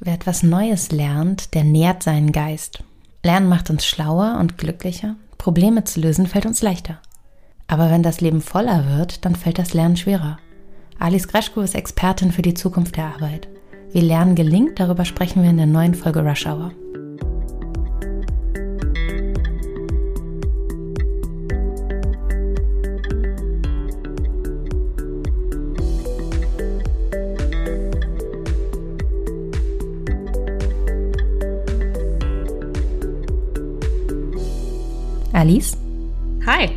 Wer etwas Neues lernt, der nährt seinen Geist. Lernen macht uns schlauer und glücklicher. Probleme zu lösen fällt uns leichter. Aber wenn das Leben voller wird, dann fällt das Lernen schwerer. Alice Greschko ist Expertin für die Zukunft der Arbeit. Wie Lernen gelingt, darüber sprechen wir in der neuen Folge Rush Hour. Alice? Hi.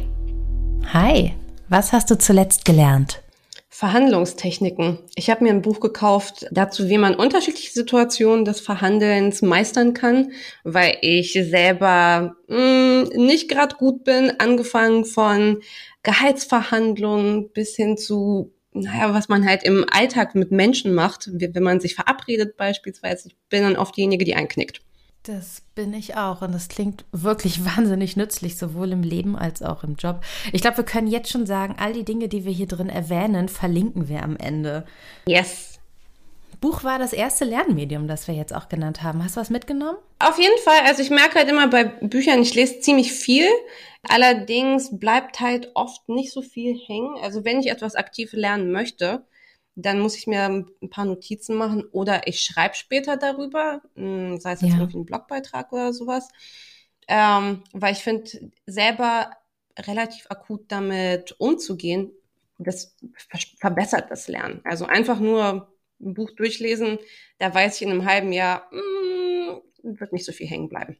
Hi. Was hast du zuletzt gelernt? Verhandlungstechniken. Ich habe mir ein Buch gekauft dazu, wie man unterschiedliche Situationen des Verhandelns meistern kann, weil ich selber mh, hm, nicht gerade gut bin, angefangen von Gehaltsverhandlungen bis hin zu naja, was man halt im Alltag mit Menschen macht, wenn man sich verabredet beispielsweise. Ich bin dann oft diejenige, die einknickt. Das bin ich auch und das klingt wirklich wahnsinnig nützlich, sowohl im Leben als auch im Job. Ich glaube, wir können jetzt schon sagen, all die Dinge, die wir hier drin erwähnen, verlinken wir am Ende. Yes. Buch war das erste Lernmedium, das wir jetzt auch genannt haben. Hast du was mitgenommen? Auf jeden Fall. Also ich merke halt immer bei Büchern, ich lese ziemlich viel. Allerdings bleibt halt oft nicht so viel hängen. Also wenn ich etwas aktiv lernen möchte, dann muss ich mir ein paar Notizen machen oder ich schreibe später darüber, hm, sei es jetzt ja. irgendwie ein Blogbeitrag oder sowas, ähm, weil ich finde, selber relativ akut damit umzugehen, das verbessert das Lernen. Also einfach nur ein Buch durchlesen, da weiß ich in einem halben Jahr, mh, hm, wird nicht so viel hängen bleiben.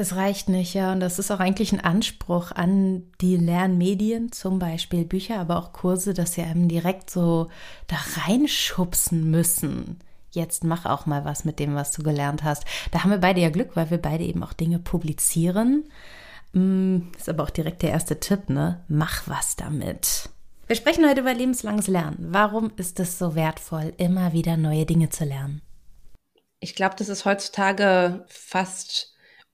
Das reicht nicht, ja. Und das ist auch eigentlich ein Anspruch an die Lernmedien, zum Beispiel Bücher, aber auch Kurse, dass sie einem direkt so da reinschubsen müssen. Jetzt mach auch mal was mit dem, was du gelernt hast. Da haben wir beide ja Glück, weil wir beide eben auch Dinge publizieren. Mm, ist aber auch direkt der erste Tipp, ne? Mach was damit. Wir sprechen heute über lebenslanges Lernen. Warum ist es so wertvoll, immer wieder neue Dinge zu lernen? Ich glaube, das ist heutzutage fast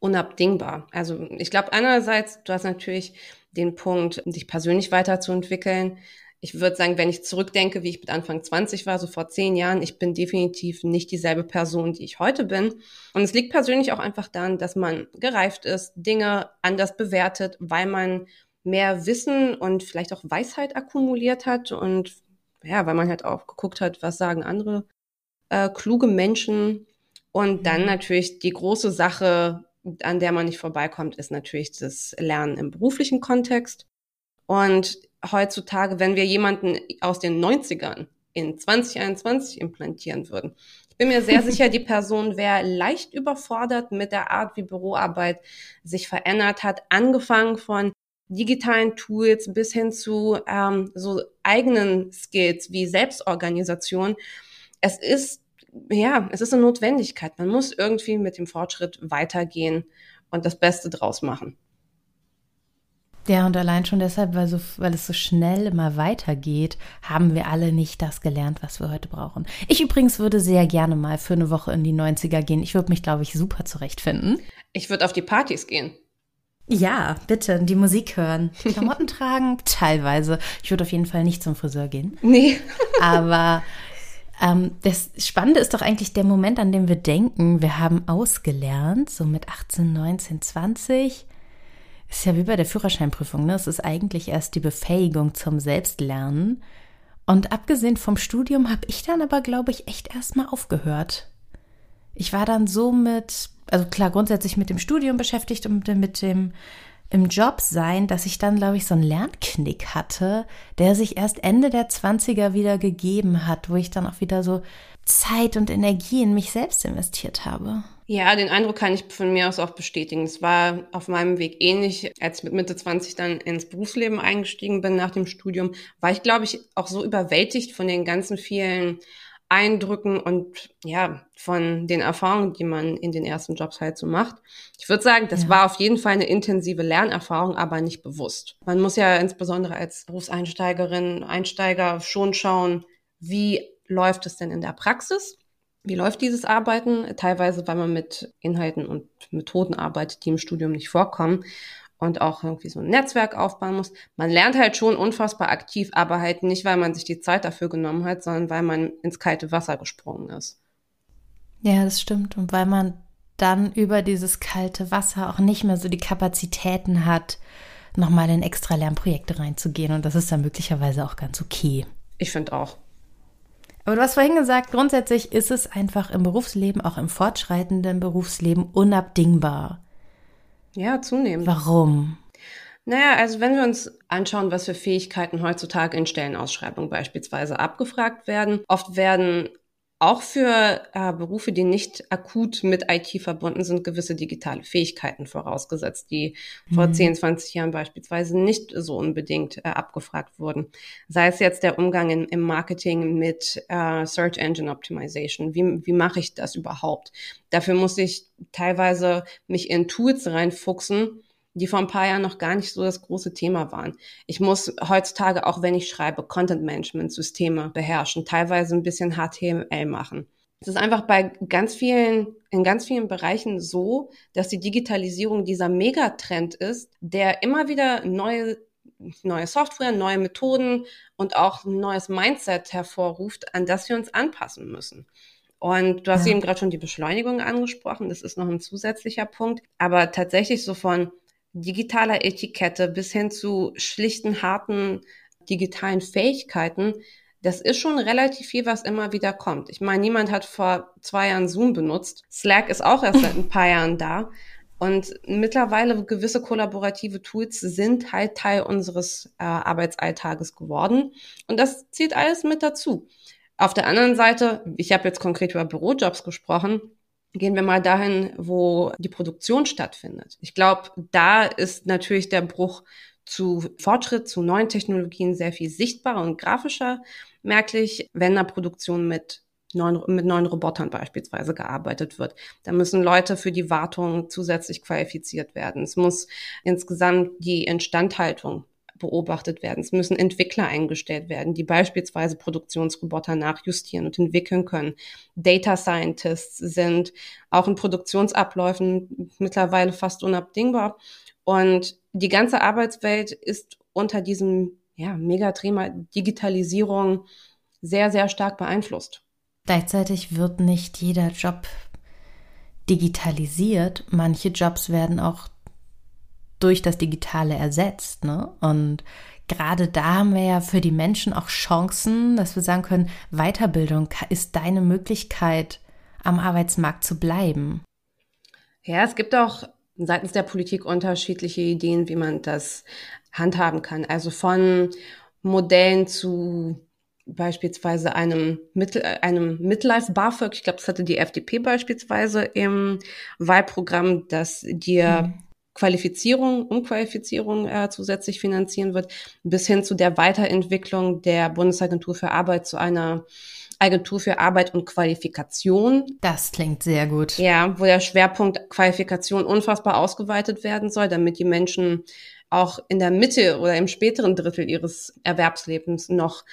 unabdingbar. Also ich glaube einerseits, du hast natürlich den Punkt, dich persönlich weiterzuentwickeln. Ich würde sagen, wenn ich zurückdenke, wie ich mit Anfang 20 war, so vor zehn Jahren, ich bin definitiv nicht dieselbe Person, die ich heute bin. Und es liegt persönlich auch einfach daran, dass man gereift ist, Dinge anders bewertet, weil man mehr Wissen und vielleicht auch Weisheit akkumuliert hat und ja, weil man halt auch geguckt hat, was sagen andere äh, kluge Menschen. Und dann mhm. natürlich die große Sache, an der man nicht vorbeikommt, ist natürlich das Lernen im beruflichen Kontext. Und heutzutage, wenn wir jemanden aus den 90ern in 2021 implantieren würden, ich bin mir sehr sicher, die Person wäre leicht überfordert mit der Art, wie Büroarbeit sich verändert hat, angefangen von digitalen Tools bis hin zu ähm, so eigenen Skills wie Selbstorganisation. Es ist ja, es ist eine Notwendigkeit. Man muss irgendwie mit dem Fortschritt weitergehen und das Beste draus machen. Ja, und allein schon deshalb, weil, so, weil es so schnell immer weitergeht, haben wir alle nicht das gelernt, was wir heute brauchen. Ich übrigens würde sehr gerne mal für eine Woche in die 90er gehen. Ich würde mich, glaube ich, super zurechtfinden. Ich würde auf die Partys gehen. Ja, bitte, die Musik hören. Klamotten tragen, teilweise. Ich würde auf jeden Fall nicht zum Friseur gehen. Nee. Aber das Spannende ist doch eigentlich der Moment, an dem wir denken, wir haben ausgelernt, so mit 18, 19, 20. Ist ja wie bei der Führerscheinprüfung, ne? Es ist eigentlich erst die Befähigung zum Selbstlernen. Und abgesehen vom Studium habe ich dann aber, glaube ich, echt erstmal aufgehört. Ich war dann so mit, also klar, grundsätzlich mit dem Studium beschäftigt und mit dem im Job sein, dass ich dann, glaube ich, so einen Lernknick hatte, der sich erst Ende der 20er wieder gegeben hat, wo ich dann auch wieder so Zeit und Energie in mich selbst investiert habe. Ja, den Eindruck kann ich von mir aus auch bestätigen. Es war auf meinem Weg ähnlich, als ich mit Mitte 20 dann ins Berufsleben eingestiegen bin nach dem Studium, war ich, glaube ich, auch so überwältigt von den ganzen vielen Eindrücken und ja, von den Erfahrungen, die man in den ersten Jobs halt so macht. Ich würde sagen, das ja. war auf jeden Fall eine intensive Lernerfahrung, aber nicht bewusst. Man muss ja insbesondere als Berufseinsteigerin, Einsteiger schon schauen, wie läuft es denn in der Praxis? Wie läuft dieses Arbeiten? Teilweise, weil man mit Inhalten und Methoden arbeitet, die im Studium nicht vorkommen und auch irgendwie so ein Netzwerk aufbauen muss. Man lernt halt schon unfassbar aktiv, aber halt nicht, weil man sich die Zeit dafür genommen hat, sondern weil man ins kalte Wasser gesprungen ist. Ja, das stimmt. Und weil man dann über dieses kalte Wasser auch nicht mehr so die Kapazitäten hat, nochmal in extra Lernprojekte reinzugehen. Und das ist dann möglicherweise auch ganz okay. Ich finde auch. Aber du hast vorhin gesagt, grundsätzlich ist es einfach im Berufsleben, auch im fortschreitenden Berufsleben, unabdingbar. Ja, zunehmend. Warum? Naja, also wenn wir uns anschauen, was für Fähigkeiten heutzutage in Stellenausschreibungen beispielsweise abgefragt werden, oft werden auch für äh, Berufe, die nicht akut mit IT verbunden sind, gewisse digitale Fähigkeiten vorausgesetzt, die mhm. vor 10, 20 Jahren beispielsweise nicht so unbedingt äh, abgefragt wurden. Sei es jetzt der Umgang in, im Marketing mit äh, Search Engine Optimization. Wie, wie mache ich das überhaupt? Dafür muss ich teilweise mich in Tools reinfuchsen, die vor ein paar Jahren noch gar nicht so das große Thema waren. Ich muss heutzutage, auch wenn ich schreibe, Content-Management-Systeme beherrschen, teilweise ein bisschen HTML machen. Es ist einfach bei ganz vielen, in ganz vielen Bereichen so, dass die Digitalisierung dieser Megatrend ist, der immer wieder neue, neue Software, neue Methoden und auch ein neues Mindset hervorruft, an das wir uns anpassen müssen. Und du hast ja. eben gerade schon die Beschleunigung angesprochen. Das ist noch ein zusätzlicher Punkt. Aber tatsächlich so von digitaler Etikette bis hin zu schlichten, harten digitalen Fähigkeiten, das ist schon relativ viel, was immer wieder kommt. Ich meine, niemand hat vor zwei Jahren Zoom benutzt. Slack ist auch erst seit ein paar Jahren da. Und mittlerweile gewisse kollaborative Tools sind halt Teil unseres äh, Arbeitsalltages geworden. Und das zieht alles mit dazu. Auf der anderen Seite, ich habe jetzt konkret über Bürojobs gesprochen, Gehen wir mal dahin, wo die Produktion stattfindet. Ich glaube, da ist natürlich der Bruch zu Fortschritt, zu neuen Technologien sehr viel sichtbarer und grafischer merklich, wenn der Produktion mit neuen, mit neuen Robotern beispielsweise gearbeitet wird. Da müssen Leute für die Wartung zusätzlich qualifiziert werden. Es muss insgesamt die Instandhaltung beobachtet werden. Es müssen Entwickler eingestellt werden, die beispielsweise Produktionsroboter nachjustieren und entwickeln können. Data Scientists sind auch in Produktionsabläufen mittlerweile fast unabdingbar. Und die ganze Arbeitswelt ist unter diesem ja, Megathema Digitalisierung sehr, sehr stark beeinflusst. Gleichzeitig wird nicht jeder Job digitalisiert. Manche Jobs werden auch durch das Digitale ersetzt. Ne? Und gerade da haben wir ja für die Menschen auch Chancen, dass wir sagen können, Weiterbildung ist deine Möglichkeit, am Arbeitsmarkt zu bleiben. Ja, es gibt auch seitens der Politik unterschiedliche Ideen, wie man das handhaben kann. Also von Modellen zu beispielsweise einem, Mittel, einem Midlife BAföG. Ich glaube, das hatte die FDP beispielsweise im Wahlprogramm, dass dir mhm. Qualifizierung, Umqualifizierung äh, zusätzlich finanzieren wird, bis hin zu der Weiterentwicklung der Bundesagentur für Arbeit zu einer Agentur für Arbeit und Qualifikation. Das klingt sehr gut. Ja, wo der Schwerpunkt Qualifikation unfassbar ausgeweitet werden soll, damit die Menschen auch in der Mitte oder im späteren Drittel ihres Erwerbslebens noch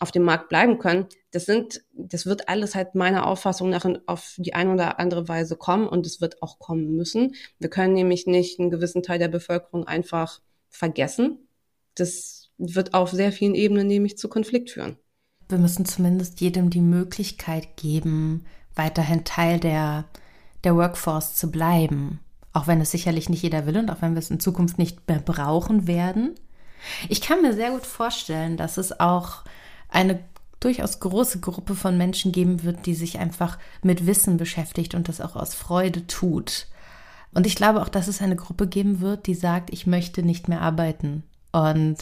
auf dem Markt bleiben können. Das sind, das wird alles halt meiner Auffassung nach auf die eine oder andere Weise kommen und es wird auch kommen müssen. Wir können nämlich nicht einen gewissen Teil der Bevölkerung einfach vergessen. Das wird auf sehr vielen Ebenen nämlich zu Konflikt führen. Wir müssen zumindest jedem die Möglichkeit geben, weiterhin Teil der, der Workforce zu bleiben. Auch wenn es sicherlich nicht jeder will und auch wenn wir es in Zukunft nicht mehr brauchen werden. Ich kann mir sehr gut vorstellen, dass es auch eine durchaus große Gruppe von Menschen geben wird, die sich einfach mit Wissen beschäftigt und das auch aus Freude tut. Und ich glaube auch, dass es eine Gruppe geben wird, die sagt, ich möchte nicht mehr arbeiten. Und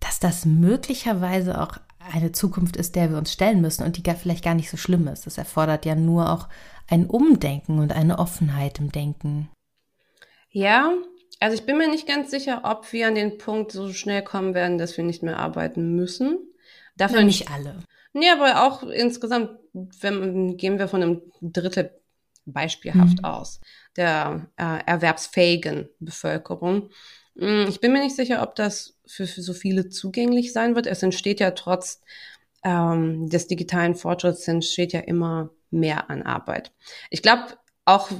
dass das möglicherweise auch eine Zukunft ist, der wir uns stellen müssen und die gar vielleicht gar nicht so schlimm ist. Das erfordert ja nur auch ein Umdenken und eine Offenheit im Denken. Ja, also ich bin mir nicht ganz sicher, ob wir an den Punkt so schnell kommen werden, dass wir nicht mehr arbeiten müssen. Dafür nicht alle. Nee, aber auch insgesamt, wenn, gehen wir von einem Drittel beispielhaft mhm. aus, der äh, erwerbsfähigen Bevölkerung. Hm, ich bin mir nicht sicher, ob das für, für so viele zugänglich sein wird. Es entsteht ja trotz ähm, des digitalen Fortschritts entsteht ja immer mehr an Arbeit. Ich glaube, auch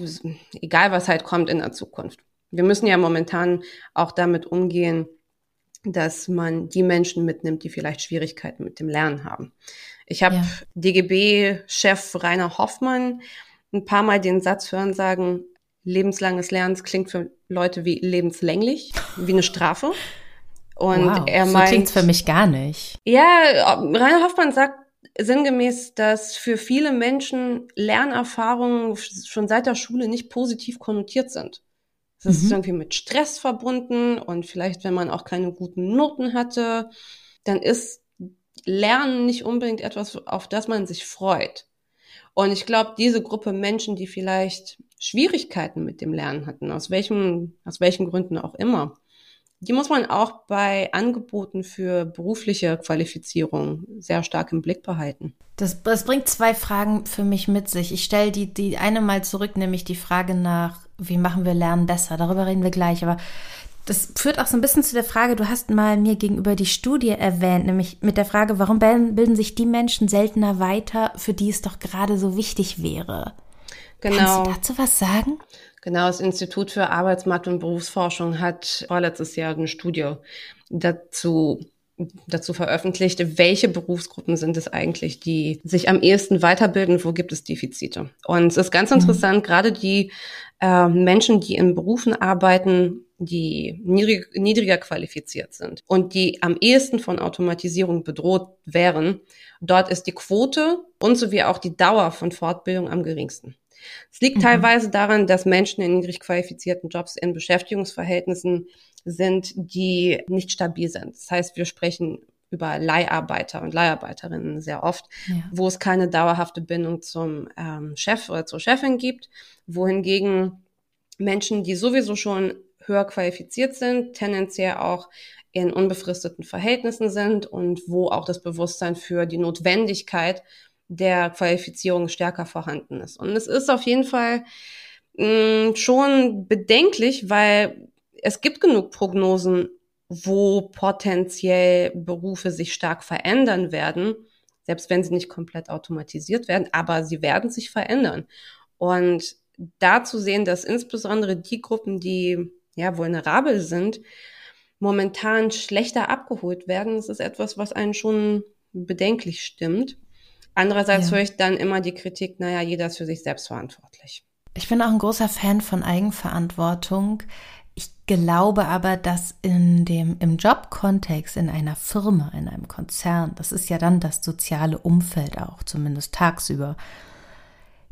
egal was halt kommt in der Zukunft. Wir müssen ja momentan auch damit umgehen, dass man die Menschen mitnimmt, die vielleicht Schwierigkeiten mit dem Lernen haben. Ich habe ja. DGB-Chef Rainer Hoffmann ein paar Mal den Satz hören sagen, lebenslanges Lernen klingt für Leute wie lebenslänglich, wie eine Strafe. Und wow, er meint. So klingt für mich gar nicht. Ja, Rainer Hoffmann sagt sinngemäß, dass für viele Menschen Lernerfahrungen schon seit der Schule nicht positiv konnotiert sind. Das mhm. ist irgendwie mit Stress verbunden und vielleicht, wenn man auch keine guten Noten hatte, dann ist Lernen nicht unbedingt etwas, auf das man sich freut. Und ich glaube, diese Gruppe Menschen, die vielleicht Schwierigkeiten mit dem Lernen hatten, aus welchen, aus welchen Gründen auch immer, die muss man auch bei Angeboten für berufliche Qualifizierung sehr stark im Blick behalten. Das, das bringt zwei Fragen für mich mit sich. Ich stelle die, die eine mal zurück, nämlich die Frage nach, wie machen wir Lernen besser? Darüber reden wir gleich. Aber das führt auch so ein bisschen zu der Frage, du hast mal mir gegenüber die Studie erwähnt, nämlich mit der Frage, warum bilden sich die Menschen seltener weiter, für die es doch gerade so wichtig wäre? Genau. Kannst du dazu was sagen? Genau, das Institut für Arbeitsmarkt- und Berufsforschung hat vorletztes Jahr eine Studie dazu dazu veröffentlicht, welche Berufsgruppen sind es eigentlich, die sich am ehesten weiterbilden, wo gibt es Defizite. Und es ist ganz mhm. interessant, mhm. gerade die äh, Menschen, die in Berufen arbeiten, die niedrig, niedriger qualifiziert sind und die am ehesten von Automatisierung bedroht wären, dort ist die Quote und sowie auch die Dauer von Fortbildung am geringsten. Es liegt mhm. teilweise daran, dass Menschen in niedrig qualifizierten Jobs in Beschäftigungsverhältnissen sind, die nicht stabil sind. Das heißt, wir sprechen über Leiharbeiter und Leiharbeiterinnen sehr oft, ja. wo es keine dauerhafte Bindung zum ähm, Chef oder zur Chefin gibt, wohingegen Menschen, die sowieso schon höher qualifiziert sind, tendenziell auch in unbefristeten Verhältnissen sind und wo auch das Bewusstsein für die Notwendigkeit der Qualifizierung stärker vorhanden ist. Und es ist auf jeden Fall mh, mm, schon bedenklich, weil es gibt genug Prognosen, wo potenziell Berufe sich stark verändern werden, selbst wenn sie nicht komplett automatisiert werden, aber sie werden sich verändern. Und da zu sehen, dass insbesondere die Gruppen, die ja vulnerabel sind, momentan schlechter abgeholt werden, das ist etwas, was einen schon bedenklich stimmt. Andererseits ja. höre ich dann immer die Kritik, naja, jeder ist für sich selbst verantwortlich. Ich bin auch ein großer Fan von Eigenverantwortung. Ich glaube aber, dass in dem, im Jobkontext, in einer Firma, in einem Konzern, das ist ja dann das soziale Umfeld auch, zumindest tagsüber,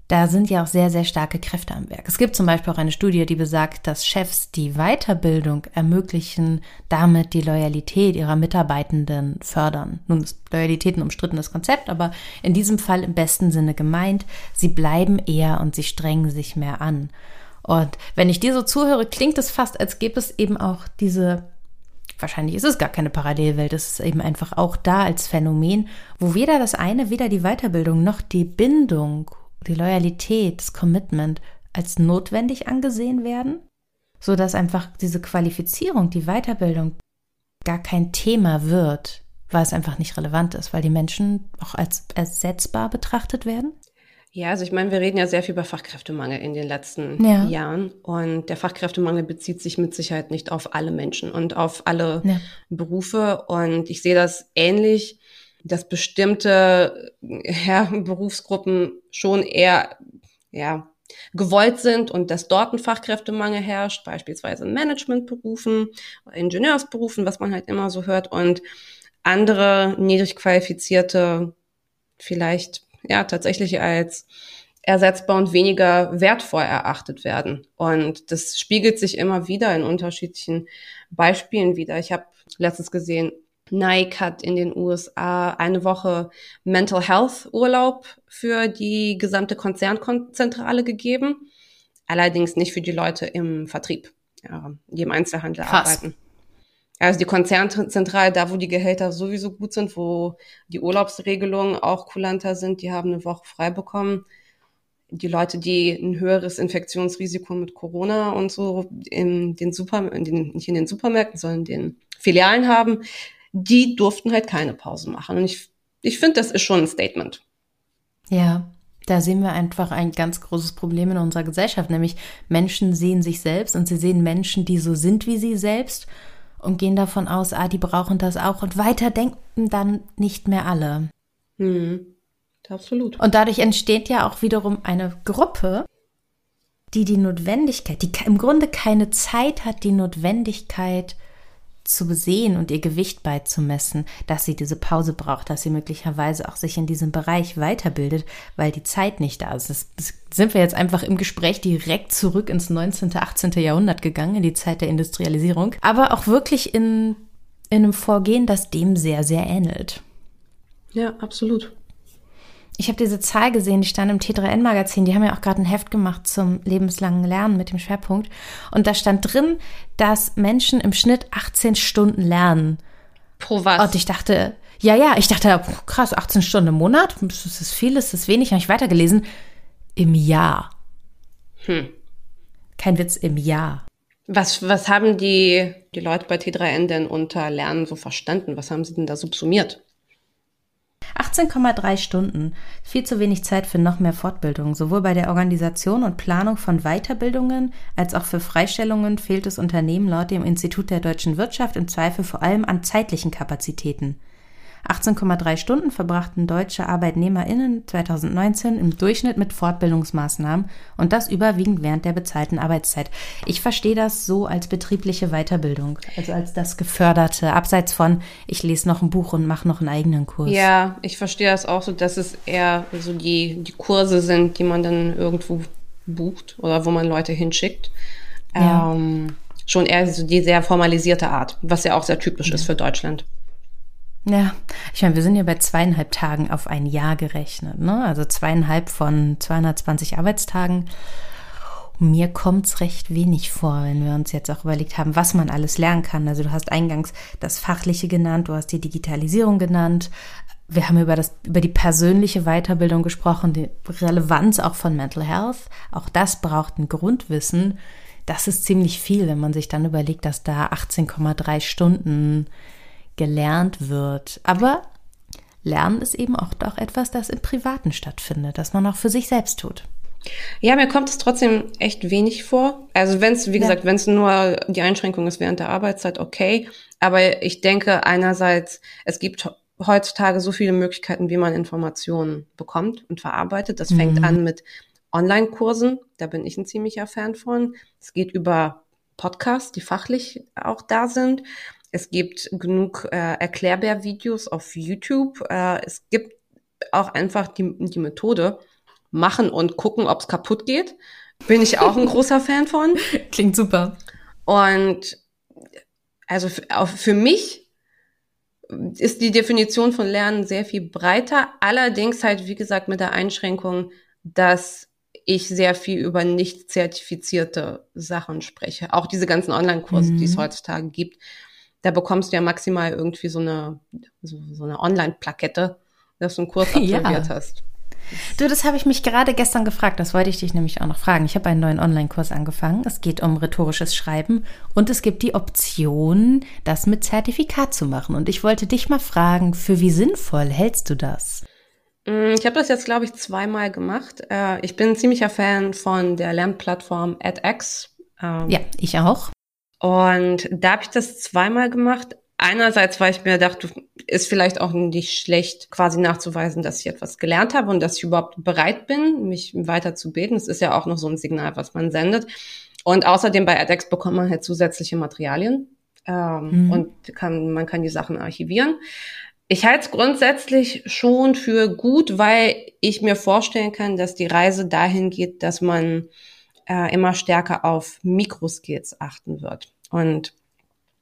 da sind ja auch sehr, sehr starke Kräfte am Werk. Es gibt zum Beispiel auch eine Studie, die besagt, dass Chefs die Weiterbildung ermöglichen, damit die Loyalität ihrer Mitarbeitenden fördern. Nun ist Loyalität ein umstrittenes Konzept, aber in diesem Fall im besten Sinne gemeint, sie bleiben eher und sie strengen sich mehr an. Und wenn ich dir so zuhöre, klingt es fast, als gäbe es eben auch diese wahrscheinlich ist es gar keine Parallelwelt, es ist eben einfach auch da als Phänomen, wo weder das eine, weder die Weiterbildung noch die Bindung die Loyalität, das Commitment als notwendig angesehen werden, so dass einfach diese Qualifizierung, die Weiterbildung gar kein Thema wird, weil es einfach nicht relevant ist, weil die Menschen auch als ersetzbar betrachtet werden? Ja, also ich meine, wir reden ja sehr viel über Fachkräftemangel in den letzten ja. Jahren und der Fachkräftemangel bezieht sich mit Sicherheit nicht auf alle Menschen und auf alle ja. Berufe und ich sehe das ähnlich dass bestimmte ja, Berufsgruppen schon eher ja, gewollt sind und dass dort ein Fachkräftemangel herrscht, beispielsweise in Managementberufen, Ingenieursberufen, was man halt immer so hört und andere niedrig qualifizierte vielleicht ja tatsächlich als ersetzbar und weniger wertvoll erachtet werden. Und das spiegelt sich immer wieder in unterschiedlichen Beispielen wieder. Ich habe letztens gesehen, Nike hat in den USA eine Woche Mental Health Urlaub für die gesamte Konzernzentrale gegeben. Allerdings nicht für die Leute im Vertrieb, ja, die im Einzelhandel Krass. arbeiten. Also die Konzernzentrale, da wo die Gehälter sowieso gut sind, wo die Urlaubsregelungen auch kulanter sind, die haben eine Woche frei bekommen. Die Leute, die ein höheres Infektionsrisiko mit Corona und so in den Super, in den, nicht in den Supermärkten, sondern in den Filialen haben, die durften halt keine Pause machen. Und ich, ich finde, das ist schon ein Statement. Ja, da sehen wir einfach ein ganz großes Problem in unserer Gesellschaft, nämlich Menschen sehen sich selbst und sie sehen Menschen, die so sind wie sie selbst und gehen davon aus, ah, die brauchen das auch und weiter denken dann nicht mehr alle. Mhm. Absolut. Und dadurch entsteht ja auch wiederum eine Gruppe, die die Notwendigkeit, die im Grunde keine Zeit hat, die Notwendigkeit zu besehen und ihr Gewicht beizumessen, dass sie diese Pause braucht, dass sie möglicherweise auch sich in diesem Bereich weiterbildet, weil die Zeit nicht da ist. Das, das sind wir jetzt einfach im Gespräch direkt zurück ins 19., 18. Jahrhundert gegangen, in die Zeit der Industrialisierung, aber auch wirklich in, in einem Vorgehen, das dem sehr, sehr ähnelt. Ja, absolut ich habe diese Zahl gesehen, die stand im T3N-Magazin, die haben ja auch gerade ein Heft gemacht zum lebenslangen Lernen mit dem Schwerpunkt. Und da stand drin, dass Menschen im Schnitt 18 Stunden lernen. Pro was? Und ich dachte, ja, ja, ich dachte, krass, 18 Stunden im Monat, ist das viel, ist das wenig, habe ich weitergelesen. Im Jahr. Hm. Kein Witz, im Jahr. Was, was haben die, die Leute bei T3N denn unter Lernen so verstanden? Was haben sie denn da subsumiert? 18,3 Stunden. Viel zu wenig Zeit für noch mehr Fortbildung. Sowohl bei der Organisation und Planung von Weiterbildungen als auch für Freistellungen fehlt es Unternehmen laut dem Institut der deutschen Wirtschaft im Zweifel vor allem an zeitlichen Kapazitäten. 18,3 Stunden verbrachten deutsche ArbeitnehmerInnen 2019 im Durchschnitt mit Fortbildungsmaßnahmen und das überwiegend während der bezahlten Arbeitszeit. Ich verstehe das so als betriebliche Weiterbildung, also als das Geförderte, abseits von, ich lese noch ein Buch und mache noch einen eigenen Kurs. Ja, ich verstehe das auch so, dass es eher so die, die Kurse sind, die man dann irgendwo bucht oder wo man Leute hinschickt. Ja. Ähm, schon eher so die sehr formalisierte Art, was ja auch sehr typisch ja. ist für Deutschland. Ja, ich meine, wir sind ja bei zweieinhalb Tagen auf ein Jahr gerechnet, ne? Also zweieinhalb von 220 Arbeitstagen. Mir kommt's recht wenig vor, wenn wir uns jetzt auch überlegt haben, was man alles lernen kann. Also du hast eingangs das Fachliche genannt, du hast die Digitalisierung genannt. Wir haben über das, über die persönliche Weiterbildung gesprochen, die Relevanz auch von Mental Health. Auch das braucht ein Grundwissen. Das ist ziemlich viel, wenn man sich dann überlegt, dass da 18,3 Stunden gelernt wird. Aber Lernen ist eben auch doch etwas, das im Privaten stattfindet, das man auch für sich selbst tut. Ja, mir kommt es trotzdem echt wenig vor. Also wenn es, wie ja. gesagt, wenn es nur die Einschränkung ist während der Arbeitszeit, okay. Aber ich denke einerseits, es gibt heutzutage so viele Möglichkeiten, wie man Informationen bekommt und verarbeitet. Das mhm. fängt an mit Online-Kursen. Da bin ich ein ziemlicher Fan von. Es geht über Podcasts, die fachlich auch da sind. Es gibt genug äh, Erklärbär-Videos auf YouTube. Äh, es gibt auch einfach die, die Methode, machen und gucken, ob es kaputt geht. Bin ich auch ein großer Fan von. Klingt super. Und also für, mich ist die Definition von Lernen sehr viel breiter. Allerdings halt, wie gesagt, mit der Einschränkung, dass ich sehr viel über nicht zertifizierte Sachen spreche. Auch diese ganzen Online-Kurse, mhm. die es mhm. heutzutage gibt, da bekommst du ja maximal irgendwie so eine, so, so eine Online-Plakette, dass du einen Kurs absolviert ja. hast. Du, das habe ich mich gerade gestern gefragt. Das wollte ich dich nämlich auch noch fragen. Ich habe einen neuen Online-Kurs angefangen. Es geht um rhetorisches Schreiben und es gibt die Option, das mit Zertifikat zu machen. Und ich wollte dich mal fragen, für wie sinnvoll hältst du das? Mm, ich habe das jetzt, glaube ich, zweimal gemacht. Äh, ich bin ein ziemlicher Fan von der Lernplattform edX. Ähm, ja, ich auch. Und da habe ich das zweimal gemacht. Einerseits, weil ich mir dachte, ist vielleicht auch nicht schlecht, quasi nachzuweisen, dass ich etwas gelernt habe und dass ich überhaupt bereit bin, mich weiterzubilden. Das ist ja auch noch so ein Signal, was man sendet. Und außerdem bei edX bekommt man halt zusätzliche Materialien ähm, mhm. und kann, man kann die Sachen archivieren. Ich halte es grundsätzlich schon für gut, weil ich mir vorstellen kann, dass die Reise dahin geht, dass man äh, immer stärker auf Mikroskills achten wird. Und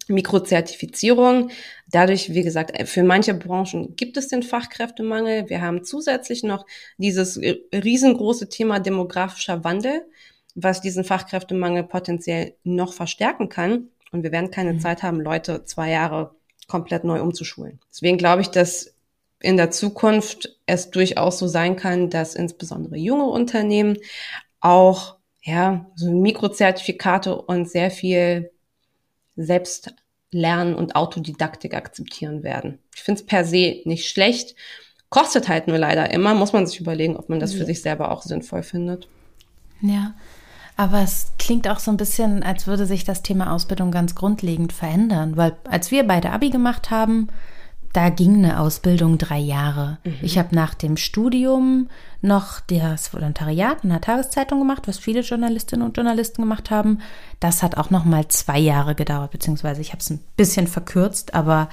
Mikrozertifizierung. Dadurch, wie gesagt, für manche Branchen gibt es den Fachkräftemangel. Wir haben zusätzlich noch dieses riesengroße Thema demografischer Wandel, was diesen Fachkräftemangel potenziell noch verstärken kann. Und wir werden keine mhm. Zeit haben, Leute zwei Jahre komplett neu umzuschulen. Deswegen glaube ich, dass in der Zukunft es durchaus so sein kann, dass insbesondere junge Unternehmen auch ja, so Mikrozertifikate und sehr viel Selbstlernen und Autodidaktik akzeptieren werden. Ich finde es per se nicht schlecht. Kostet halt nur leider immer, muss man sich überlegen, ob man das für sich selber auch sinnvoll findet. Ja, aber es klingt auch so ein bisschen, als würde sich das Thema Ausbildung ganz grundlegend verändern, weil als wir beide Abi gemacht haben, da ging eine Ausbildung drei Jahre. Mhm. Ich habe nach dem Studium noch das Volontariat in der Tageszeitung gemacht, was viele Journalistinnen und Journalisten gemacht haben. Das hat auch noch mal zwei Jahre gedauert, beziehungsweise ich habe es ein bisschen verkürzt, aber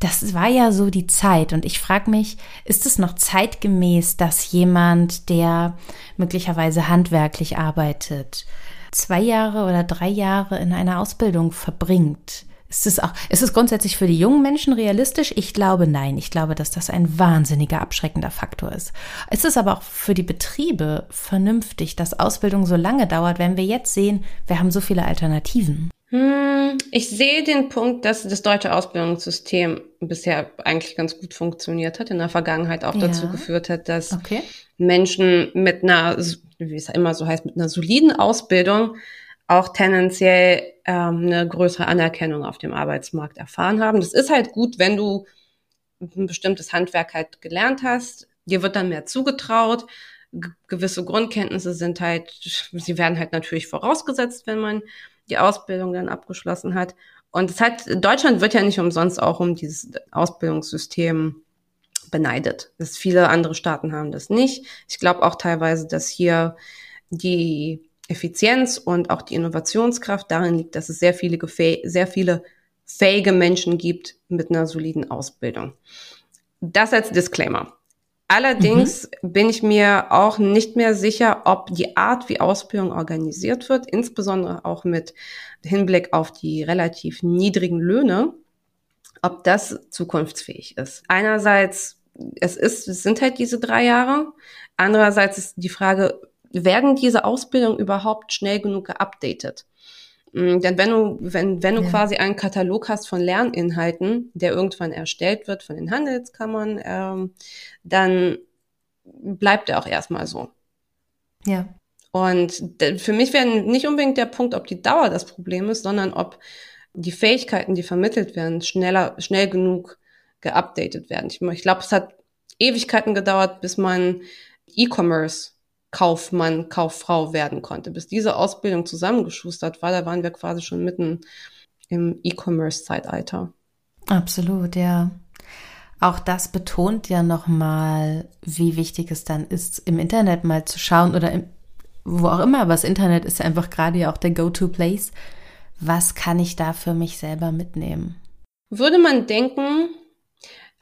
das war ja so die Zeit. Und ich frage mich, ist es noch zeitgemäß, dass jemand, der möglicherweise handwerklich arbeitet, zwei Jahre oder drei Jahre in einer Ausbildung verbringt? Ist es auch, ist es grundsätzlich für die jungen Menschen realistisch? Ich glaube nein. Ich glaube, dass das ein wahnsinniger abschreckender Faktor ist. Es ist aber auch für die Betriebe vernünftig, dass Ausbildung so lange dauert, wenn wir jetzt sehen, wir haben so viele Alternativen. Hm, ich sehe den Punkt, dass das deutsche Ausbildungssystem bisher eigentlich ganz gut funktioniert hat, in der Vergangenheit auch ja. dazu geführt hat, dass okay. Menschen mit einer, wie es immer so heißt, mit einer soliden Ausbildung auch tendenziell ähm, eine größere Anerkennung auf dem Arbeitsmarkt erfahren haben. Das ist halt gut, wenn du ein bestimmtes Handwerk halt gelernt hast. Dir wird dann mehr zugetraut. G gewisse Grundkenntnisse sind halt, sie werden halt natürlich vorausgesetzt, wenn man die Ausbildung dann abgeschlossen hat. Und es hat, Deutschland wird ja nicht umsonst auch um dieses Ausbildungssystem beneidet. Das viele andere Staaten haben das nicht. Ich glaube auch teilweise, dass hier die Effizienz und auch die Innovationskraft darin liegt, dass es sehr viele, sehr viele fähige Menschen gibt mit einer soliden Ausbildung. Das als Disclaimer. Allerdings mhm. bin ich mir auch nicht mehr sicher, ob die Art, wie Ausbildung organisiert wird, insbesondere auch mit Hinblick auf die relativ niedrigen Löhne, ob das zukunftsfähig ist. Einerseits, es ist, es sind halt diese drei Jahre. Andererseits ist die Frage, werden diese Ausbildungen überhaupt schnell genug geupdatet? Mm, denn wenn du, wenn, wenn du ja. quasi einen Katalog hast von Lerninhalten, der irgendwann erstellt wird von den Handelskammern, ähm, dann bleibt er auch erstmal so. Ja. Und für mich wäre nicht unbedingt der Punkt, ob die Dauer das Problem ist, sondern ob die Fähigkeiten, die vermittelt werden, schneller, schnell genug geupdatet werden. Ich, ich glaube, es hat Ewigkeiten gedauert, bis man E-Commerce Kaufmann, Kauffrau werden konnte. Bis diese Ausbildung zusammengeschustert war, da waren wir quasi schon mitten im E-Commerce-Zeitalter. Absolut, ja. Auch das betont ja nochmal, wie wichtig es dann ist, im Internet mal zu schauen oder im, wo auch immer, aber das Internet ist einfach gerade ja auch der Go-to-Place. Was kann ich da für mich selber mitnehmen? Würde man denken,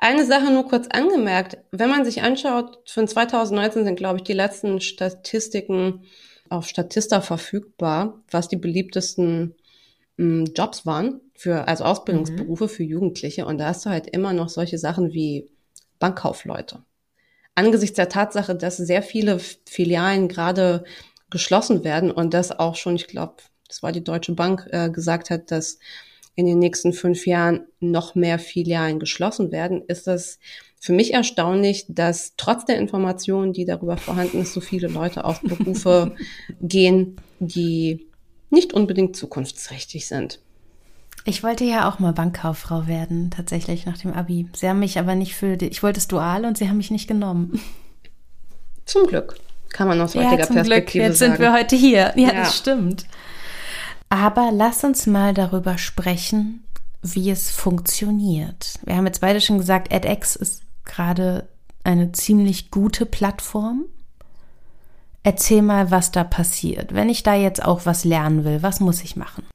eine Sache nur kurz angemerkt. Wenn man sich anschaut, von 2019 sind, glaube ich, die letzten Statistiken auf Statista verfügbar, was die beliebtesten mh, hm, Jobs waren für, also Ausbildungsberufe mhm. für Jugendliche. Und da hast du halt immer noch solche Sachen wie Bankkaufleute. Angesichts der Tatsache, dass sehr viele Filialen gerade geschlossen werden und das auch schon, ich glaube, das war die Deutsche Bank, äh, gesagt hat, dass in den nächsten fünf Jahren noch mehr Filialen geschlossen werden, ist es für mich erstaunlich, dass trotz der Informationen, die darüber vorhanden ist, so viele Leute auf Berufe gehen, die nicht unbedingt zukunftsträchtig sind. Ich wollte ja auch mal Bankkauffrau werden, tatsächlich nach dem Abi. Sie haben mich aber nicht für, die, ich wollte es dual und sie haben mich nicht genommen. Zum Glück, kann man aus heutiger ja, zum Perspektive Glück. Jetzt sagen. sind wir heute hier. Ja, ja, das stimmt. Aber lass uns mal darüber sprechen, wie es funktioniert. Wir haben jetzt beide schon gesagt, edX ist gerade eine ziemlich gute Plattform. Erzähl mal, was da passiert. Wenn ich da jetzt auch was lernen will, was muss ich machen?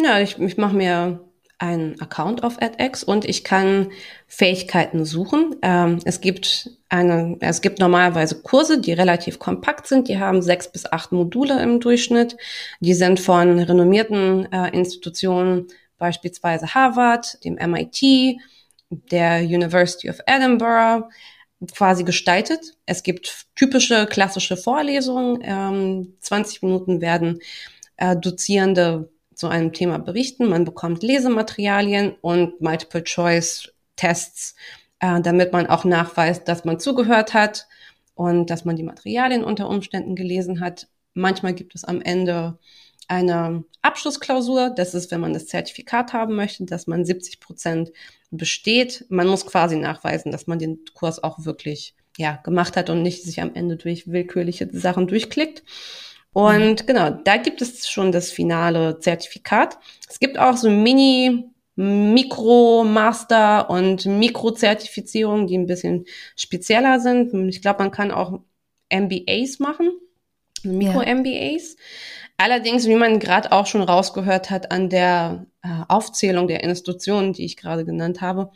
Ja, ich, ich mache mir einen Account auf edX und ich kann Fähigkeiten suchen. Ähm, es gibt eine, es gibt normalerweise Kurse, die relativ kompakt sind. Die haben sechs bis acht Module im Durchschnitt. Die sind von renommierten äh, Institutionen, beispielsweise Harvard, dem MIT, der University of Edinburgh, quasi gestaltet. Es gibt typische klassische Vorlesungen. Ähm, 20 Minuten werden äh, Dozierende zu einem Thema berichten. Man bekommt Lesematerialien und Multiple-Choice-Tests, äh, damit man auch nachweist, dass man zugehört hat und dass man die Materialien unter Umständen gelesen hat. Manchmal gibt es am Ende eine Abschlussklausur. Das ist, wenn man das Zertifikat haben möchte, dass man 70 Prozent besteht. Man muss quasi nachweisen, dass man den Kurs auch wirklich ja, gemacht hat und nicht sich am Ende durch willkürliche Sachen durchklickt. Und mhm. genau, da gibt es schon das finale Zertifikat. Es gibt auch so Mini Mikro-Master und Mikro-Zertifizierungen, die ein bisschen spezieller sind. Ich glaube, man kann auch MBAs machen, Mikro-MBAs. Ja. Allerdings, wie man gerade auch schon rausgehört hat an der äh, Aufzählung der Institutionen, die ich gerade genannt habe,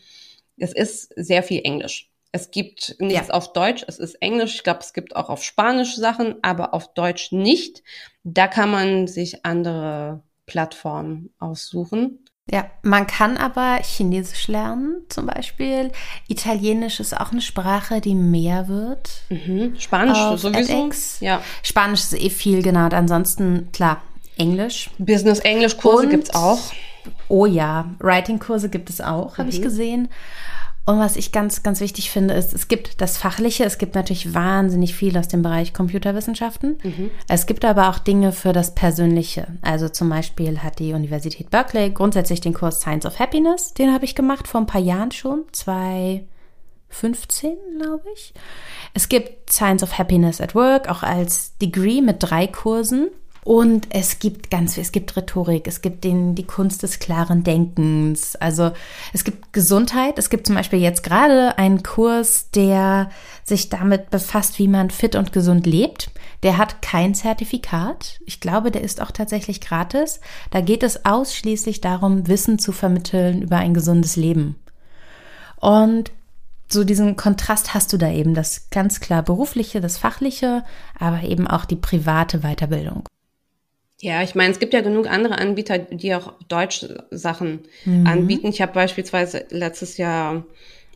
es ist sehr viel Englisch. Es gibt nichts ja. auf Deutsch, es ist Englisch. Ich glaube, es gibt auch auf Spanisch Sachen, aber auf Deutsch nicht. Da kann man sich andere Plattformen aussuchen. Ja, man kann aber Chinesisch lernen, zum Beispiel. Italienisch ist auch eine Sprache, die mehr wird. Mhm. Spanisch sowieso. edX. Ja. Spanisch ist eh viel, genau. Und ansonsten, klar, Englisch. Business-Englisch-Kurse gibt es auch. Oh ja, Writing-Kurse gibt es auch, mhm. habe ich gesehen. Und was ich ganz, ganz wichtig finde, ist, es gibt das Fachliche, es gibt natürlich wahnsinnig viel aus dem Bereich Computerwissenschaften. Mhm. Es gibt aber auch Dinge für das Persönliche. Also zum Beispiel hat die Universität Berkeley grundsätzlich den Kurs Science of Happiness. Den habe ich gemacht vor ein paar Jahren schon, 2015, glaube ich. Es gibt Science of Happiness at Work, auch als Degree mit drei Kursen. Und es gibt ganz viel, es gibt Rhetorik, es gibt den, die Kunst des klaren Denkens. Also es gibt Gesundheit. Es gibt zum Beispiel jetzt gerade einen Kurs, der sich damit befasst, wie man fit und gesund lebt. Der hat kein Zertifikat. Ich glaube, der ist auch tatsächlich gratis. Da geht es ausschließlich darum, Wissen zu vermitteln über ein gesundes Leben. Und so diesen Kontrast hast du da eben, das ganz klar berufliche, das fachliche, aber eben auch die private Weiterbildung. Ja, ich meine, es gibt ja genug andere Anbieter, die auch deutsche Sachen mhm. anbieten. Ich habe beispielsweise letztes Jahr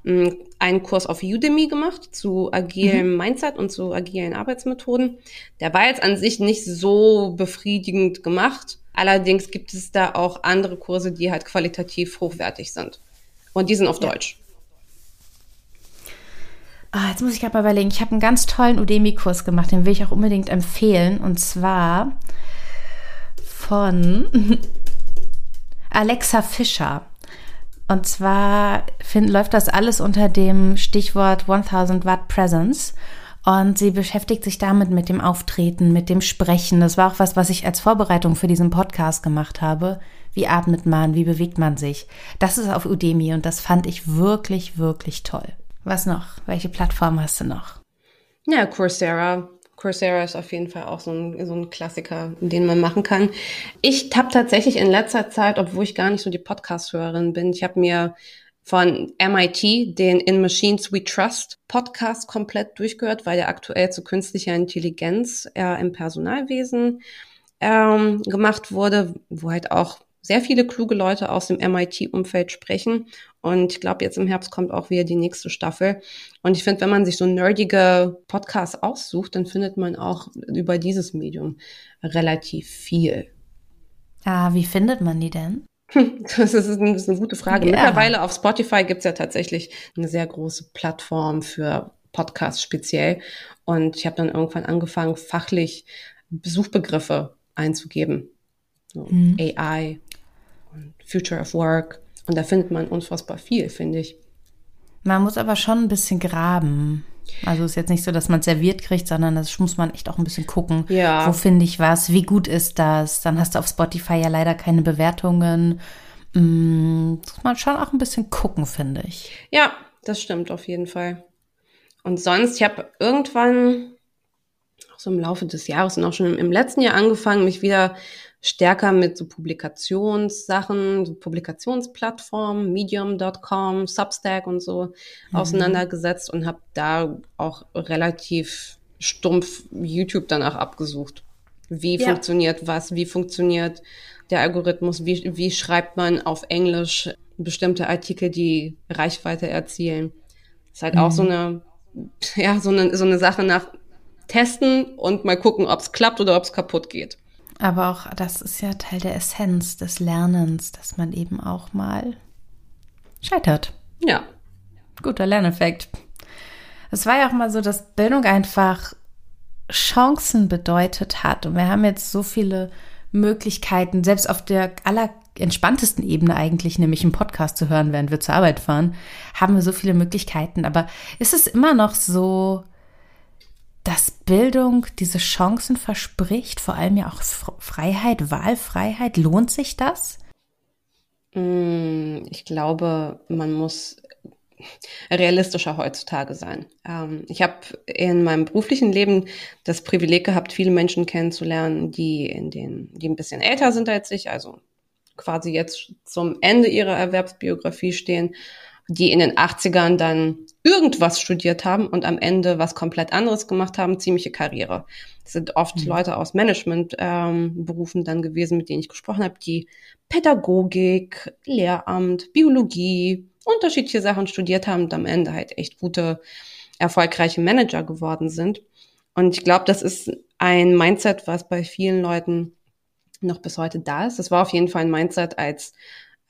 hm, einen Kurs auf Udemy gemacht zu agilem mhm. Mindset und zu agilen Arbeitsmethoden. Der war jetzt an sich nicht so befriedigend gemacht. Allerdings gibt es da auch andere Kurse, die halt qualitativ hochwertig sind. Und die sind auf ja. Deutsch. Ah, jetzt muss ich gerade mal überlegen. Ich habe einen ganz tollen Udemy-Kurs gemacht, den will ich auch unbedingt empfehlen. Und zwar von Alexa Fischer. Und zwar find, läuft das alles unter dem Stichwort 1000 Watt Presence. Und sie beschäftigt sich damit mit dem Auftreten, mit dem Sprechen. Das war auch was, was ich als Vorbereitung für diesen Podcast gemacht habe. Wie atmet man? Wie bewegt man sich? Das ist auf Udemy und das fand ich wirklich, wirklich toll. Was noch? Welche Plattform hast du noch? Ja, Coursera Coursera ist auf jeden Fall auch so ein, so ein Klassiker, den man machen kann. Ich habe tatsächlich in letzter Zeit, obwohl ich gar nicht so die Podcast-Hörerin bin, ich habe mir von MIT den In Machines We Trust Podcast komplett durchgehört, weil der aktuell zu künstlicher Intelligenz äh, im Personalwesen ähm, gemacht wurde, wo halt auch sehr viele kluge Leute aus dem MIT-Umfeld sprechen. Und ich glaube, jetzt im Herbst kommt auch wieder die nächste Staffel. Und ich finde, wenn man sich so nerdige Podcasts aussucht, dann findet man auch über dieses Medium relativ viel. Ah, wie findet man die denn? Das ist, eine, das ist eine gute Frage. Ja. Mittlerweile auf Spotify gibt es ja tatsächlich eine sehr große Plattform für Podcasts speziell. Und ich habe dann irgendwann angefangen, fachlich Suchbegriffe einzugeben. So mhm. AI und Future of Work. Und da findet man unfassbar viel, finde ich. Man muss aber schon ein bisschen graben. Also ist jetzt nicht so, dass man serviert kriegt, sondern das muss man echt auch ein bisschen gucken. Ja. Wo finde ich was? Wie gut ist das? Dann hast du auf Spotify ja leider keine Bewertungen. Mm, muss man schon auch ein bisschen gucken, finde ich. Ja, das stimmt auf jeden Fall. Und sonst, ich habe irgendwann, auch so im Laufe des Jahres und auch schon im letzten Jahr angefangen, mich wieder stärker mit so Publikationssachen, so Publikationsplattformen, medium.com, Substack und so mhm. auseinandergesetzt und habe da auch relativ stumpf YouTube danach abgesucht. Wie ja. funktioniert was, wie funktioniert der Algorithmus, wie, wie schreibt man auf Englisch bestimmte Artikel, die Reichweite erzielen. Ist halt mhm. auch so mhm. eine, ja, so eine, so eine Sache nach testen und mal gucken, ob es klappt oder ob es kaputt geht. Aber auch das ist ja Teil der Essenz des Lernens, dass man eben auch mal scheitert. Ja. Guter Lerneffekt. Es war ja auch mal so, dass Bildung einfach Chancen bedeutet hat. Und wir haben jetzt so viele Möglichkeiten, selbst auf der allerentspanntesten Ebene eigentlich, nämlich einen Podcast zu hören, während wir zur Arbeit fahren, haben wir so viele Möglichkeiten. Aber ist es immer noch so, dass Bildung diese Chancen verspricht, vor allem ja auch Freiheit, Wahlfreiheit. Lohnt sich das? Mm, ich glaube, man muss realistischer heutzutage sein. Ähm, ich habe in meinem beruflichen Leben das Privileg gehabt, viele Menschen kennenzulernen, die in den, die ein bisschen älter sind als ich, also quasi jetzt zum Ende ihrer Erwerbsbiografie stehen, die in den 80ern dann irgendwas studiert haben und am Ende was komplett anderes gemacht haben, ziemliche Karriere. Das sind oft mhm. Leute aus Managementberufen ähm, dann gewesen, mit denen ich gesprochen habe, die Pädagogik, Lehramt, Biologie, unterschiedliche Sachen studiert haben und am Ende halt echt gute, erfolgreiche Manager geworden sind. Und ich glaube, das ist ein Mindset, was bei vielen Leuten noch bis heute da ist. Das war auf jeden Fall ein Mindset, als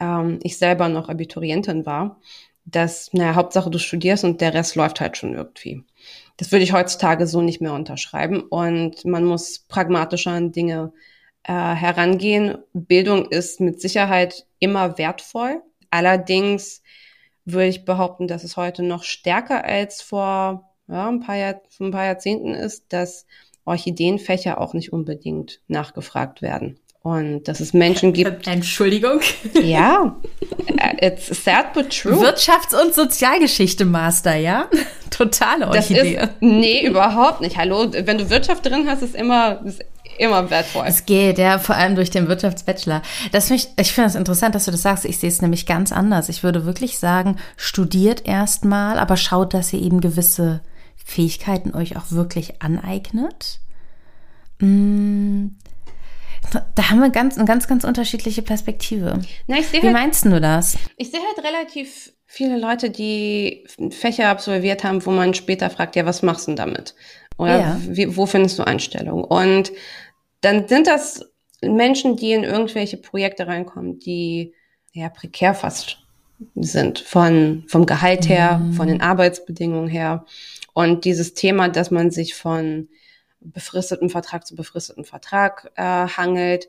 ähm, ich selber noch Abiturientin war, dass, naja, Hauptsache du studierst und der Rest läuft halt schon irgendwie. Das würde ich heutzutage so nicht mehr unterschreiben und man muss pragmatischer an Dinge äh, herangehen. Bildung ist mit Sicherheit immer wertvoll. Allerdings würde ich behaupten, dass es heute noch stärker als vor ja, ein, paar Jahr, ein paar Jahrzehnten ist, dass Orchideenfächer auch nicht unbedingt nachgefragt werden. Und dass es Menschen gibt. Entschuldigung. Ja, it's sad but true. Wirtschafts- und Sozialgeschichte Master, ja? Totale Orchidee. Das ist, nee, überhaupt nicht. Hallo, wenn du Wirtschaft drin hast, ist immer, ist immer wertvoll. Es geht, ja, vor allem durch den Wirtschaftsbachelor. Das mich, ich finde es interessant, dass du das sagst. Ich sehe es nämlich ganz anders. Ich würde wirklich sagen, studiert erstmal, aber schaut, dass ihr eben gewisse Fähigkeiten euch auch wirklich aneignet. Da haben wir ganz, eine ganz, ganz unterschiedliche Perspektive. Na, ich Wie halt, meinst du das? Ich sehe halt relativ viele Leute, die Fächer absolviert haben, wo man später fragt, ja, was machst du denn damit? Oder ja. wie, wo findest du Einstellung? Und dann sind das Menschen, die in irgendwelche Projekte reinkommen, die ja prekär fast sind, von, vom Gehalt her, mhm. von den Arbeitsbedingungen her. Und dieses Thema, dass man sich von befristeten Vertrag zu befristeten Vertrag äh, hangelt,